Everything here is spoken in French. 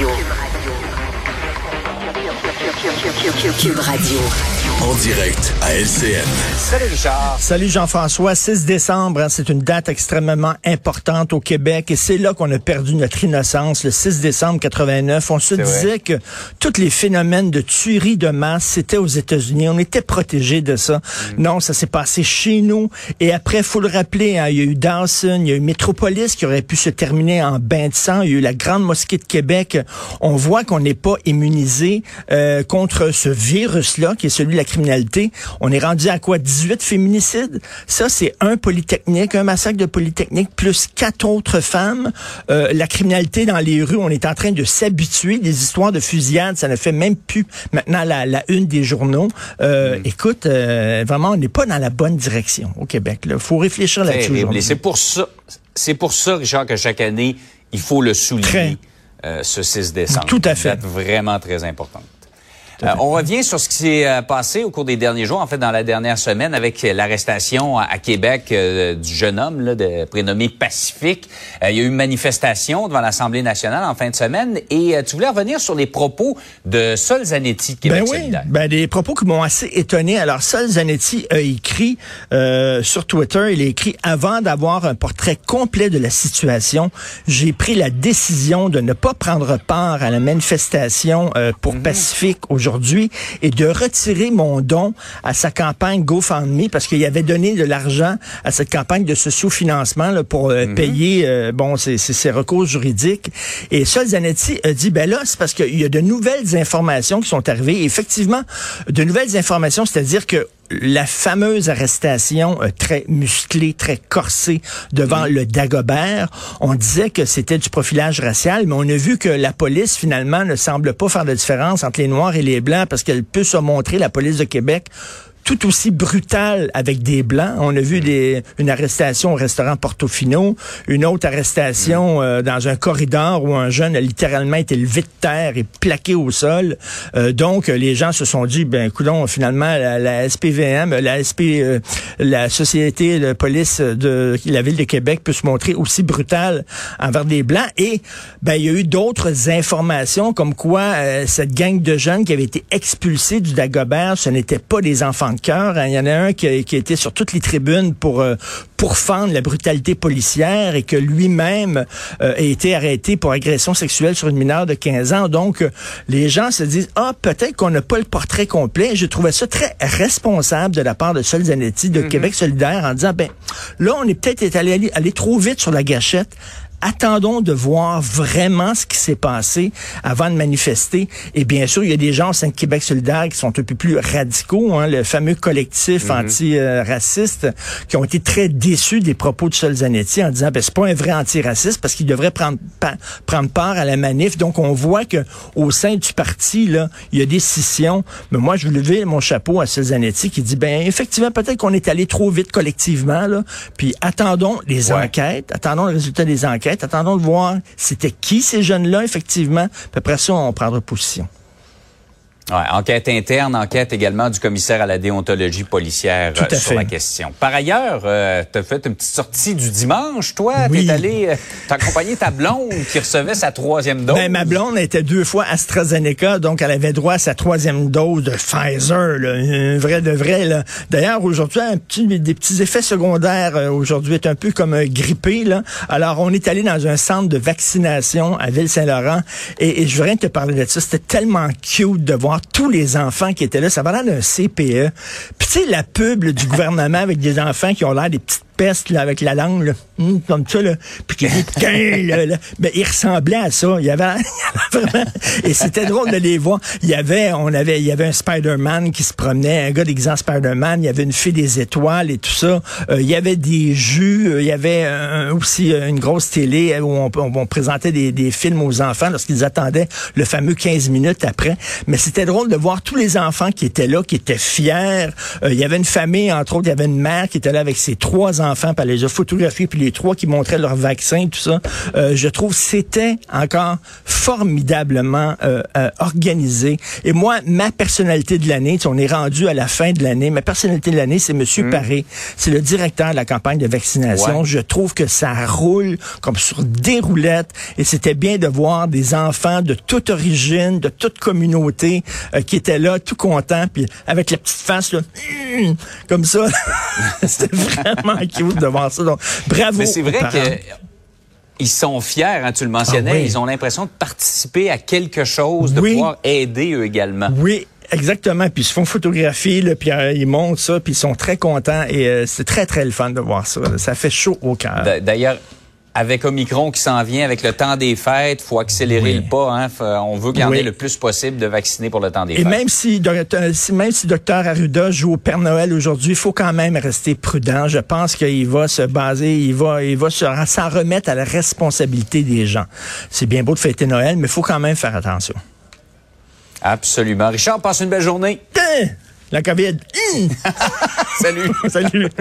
有，有。Cube Radio. En direct à LCN. Salut Richard. Salut Jean-François. 6 décembre, hein, c'est une date extrêmement importante au Québec et c'est là qu'on a perdu notre innocence, le 6 décembre 89. On se disait que tous les phénomènes de tuerie de masse, c'était aux États-Unis. On était protégés de ça. Mm. Non, ça s'est passé chez nous. Et après, faut le rappeler, hein, il y a eu Dawson, il y a eu Métropolis qui aurait pu se terminer en bain de sang. Il y a eu la Grande Mosquée de Québec. On voit qu'on n'est pas immunisé euh, contre ce virus-là, qui est celui de la criminalité. On est rendu à quoi? 18 féminicides? Ça, c'est un polytechnique, un massacre de polytechnique, plus quatre autres femmes. Euh, la criminalité dans les rues, on est en train de s'habituer. Des histoires de fusillades, ça ne fait même plus maintenant la, la une des journaux. Euh, mm. Écoute, euh, vraiment, on n'est pas dans la bonne direction au Québec. Il faut réfléchir là-dessus. C'est pour ça, c'est pour ça, Richard, que chaque année, il faut le souligner. Euh, ce 6 décembre. Tout à fait. Une vraiment très importante. Euh, on revient sur ce qui s'est euh, passé au cours des derniers jours, en fait dans la dernière semaine, avec l'arrestation à Québec euh, du jeune homme là, de, prénommé Pacifique. il y a eu une manifestation devant l'Assemblée nationale en fin de semaine et tu voulais revenir sur les propos de Sol Zanetti de Québec ben oui, Ben des propos qui m'ont assez étonné. Alors Sol Zanetti a écrit sur Twitter, il a écrit avant d'avoir un portrait complet de la situation, j'ai pris la décision de ne pas prendre part à la manifestation pour mhm. Pacifique aujourd'hui aujourd'hui et de retirer mon don à sa campagne GoFundMe parce qu'il avait donné de l'argent à cette campagne de ce sous-financement pour euh, mhm. payer euh, bon ses, recours juridiques. Et Sol Zanetti a dit ben là c'est parce qu'il y a de nouvelles informations qui sont arrivées. effectivement, de nouvelles informations, c'est-à-dire que la fameuse arrestation euh, très musclée, très corsée devant le Dagobert. On disait que c'était du profilage racial, mais on a vu que la police, finalement, ne semble pas faire de différence entre les Noirs et les Blancs parce qu'elle peut se montrer, la police de Québec, tout aussi brutal avec des blancs. On a vu des, une arrestation au restaurant Portofino, une autre arrestation mm. euh, dans un corridor où un jeune a littéralement été levé de terre et plaqué au sol. Euh, donc les gens se sont dit ben écoutons finalement la, SPVM, la SP euh, la société de police de la ville de Québec peut se montrer aussi brutale envers des blancs et ben il y a eu d'autres informations comme quoi cette gang de jeunes qui avait été expulsés du Dagobert, ce n'étaient pas des enfants Hein. Il y en a un qui a, qui été sur toutes les tribunes pour euh, pour fendre la brutalité policière et que lui-même euh, a été arrêté pour agression sexuelle sur une mineure de 15 ans. Donc, euh, les gens se disent, ah, peut-être qu'on n'a pas le portrait complet. Je trouvais ça très responsable de la part de Sol Zanetti de mm-hmm. Québec solidaire en disant, ben, là, on est peut-être allé, allé trop vite sur la gâchette attendons de voir vraiment ce qui s'est passé avant de manifester. Et bien sûr, il y a des gens au sein de Québec solidaire qui sont un peu plus radicaux, hein, le fameux collectif mhm. anti-raciste, qui ont été très déçus des propos de Solzanetti en disant, ben, c'est pas un vrai antiraciste parce qu'il devrait prendre, prendre part à la manif. Donc, on voit que au sein du parti, là, il y a des scissions. Mais moi, je veux lever mon chapeau à Solzanetti qui dit, ben, effectivement, peut-être qu'on est allé trop vite collectivement, là. Puis, attendons les enquêtes, attendons le résultat des enquêtes Attendons de voir c'était qui ces jeunes-là, effectivement. Puis après ça, on prendra position. Ouais, enquête interne, enquête également du commissaire à la déontologie policière Tout à euh, sur la question. Par ailleurs, euh, tu as fait une petite sortie du dimanche, toi? Oui. T'es allé euh, t'accompagner ta blonde qui recevait sa troisième dose? Ben, ma blonde était deux fois AstraZeneca, donc elle avait droit à sa troisième dose de Pfizer, là, un vrai de vrai. Là. D'ailleurs, aujourd'hui, un petit, des petits effets secondaires euh, aujourd'hui est un peu comme un grippé. Là. Alors, on est allé dans un centre de vaccination à Ville-Saint-Laurent et, et je voudrais te parler de ça. C'était tellement cute de voir tous les enfants qui étaient là. Ça va l'air d'un CPE. Puis tu sais, la pub du gouvernement avec des enfants qui ont l'air des petites peste là, avec la langue, là, hum, comme ça, là, puis qui dit ben, il ressemblait à ça. Il y avait, il y avait vraiment, et c'était drôle de les voir. Il y avait, on avait, il y avait un Spider-Man qui se promenait, un gars d'exemple Spider-Man. Il y avait une fille des étoiles et tout ça. Euh, il y avait des jus. Euh, il y avait aussi euh, une grosse télé où on, on, présentait des, des, films aux enfants lorsqu'ils attendaient le fameux 15 minutes après. Mais c'était drôle de voir tous les enfants qui étaient là, qui étaient fiers. il y avait une famille, entre autres, il y avait une mère qui était là avec ses trois enfants enfants, puis elle les a photographiés, puis les trois qui montraient leur vaccin, tout ça. Euh, je trouve c'était encore formidablement euh, euh, organisé. Et moi, ma personnalité de l'année, on est rendu à la fin de l'année, ma personnalité de l'année, c'est Monsieur Mm. Paré. C'est le directeur de la campagne de vaccination. Ouais. Je trouve que ça roule comme sur des roulettes et c'était bien de voir des enfants de toute origine, de toute communauté qui étaient là, tout contents, puis avec la petite face là, hum, comme ça. c'était vraiment de voir ça. Donc, bravo. Mais c'est vrai que ils sont fiers, hein, tu le mentionnais, Ah oui. ils ont l'impression de participer à quelque chose, de Oui. pouvoir aider eux également. Oui, exactement. Puis ils se font photographier, là, puis euh, ils montrent ça, puis ils sont très contents. Et euh, c'est très, très le fun de voir ça. Ça fait chaud au cœur. D'ailleurs, avec Omicron qui s'en vient, avec le temps des fêtes, faut accélérer Oui. le pas. Hein. Faut- on veut Oui. ait le plus possible de vaccinés pour le temps des Et fêtes. même si, docteur- si- même si Dr Arruda joue au Père Noël aujourd'hui, il faut quand même rester prudent. Je pense qu'il va se baser, il va, il va se- s'en remettre à la responsabilité des gens. C'est bien beau de fêter Noël, mais il faut quand même faire attention. Absolument. Richard, passe une belle journée. Hein! La COVID. Hum! Salut. Salut.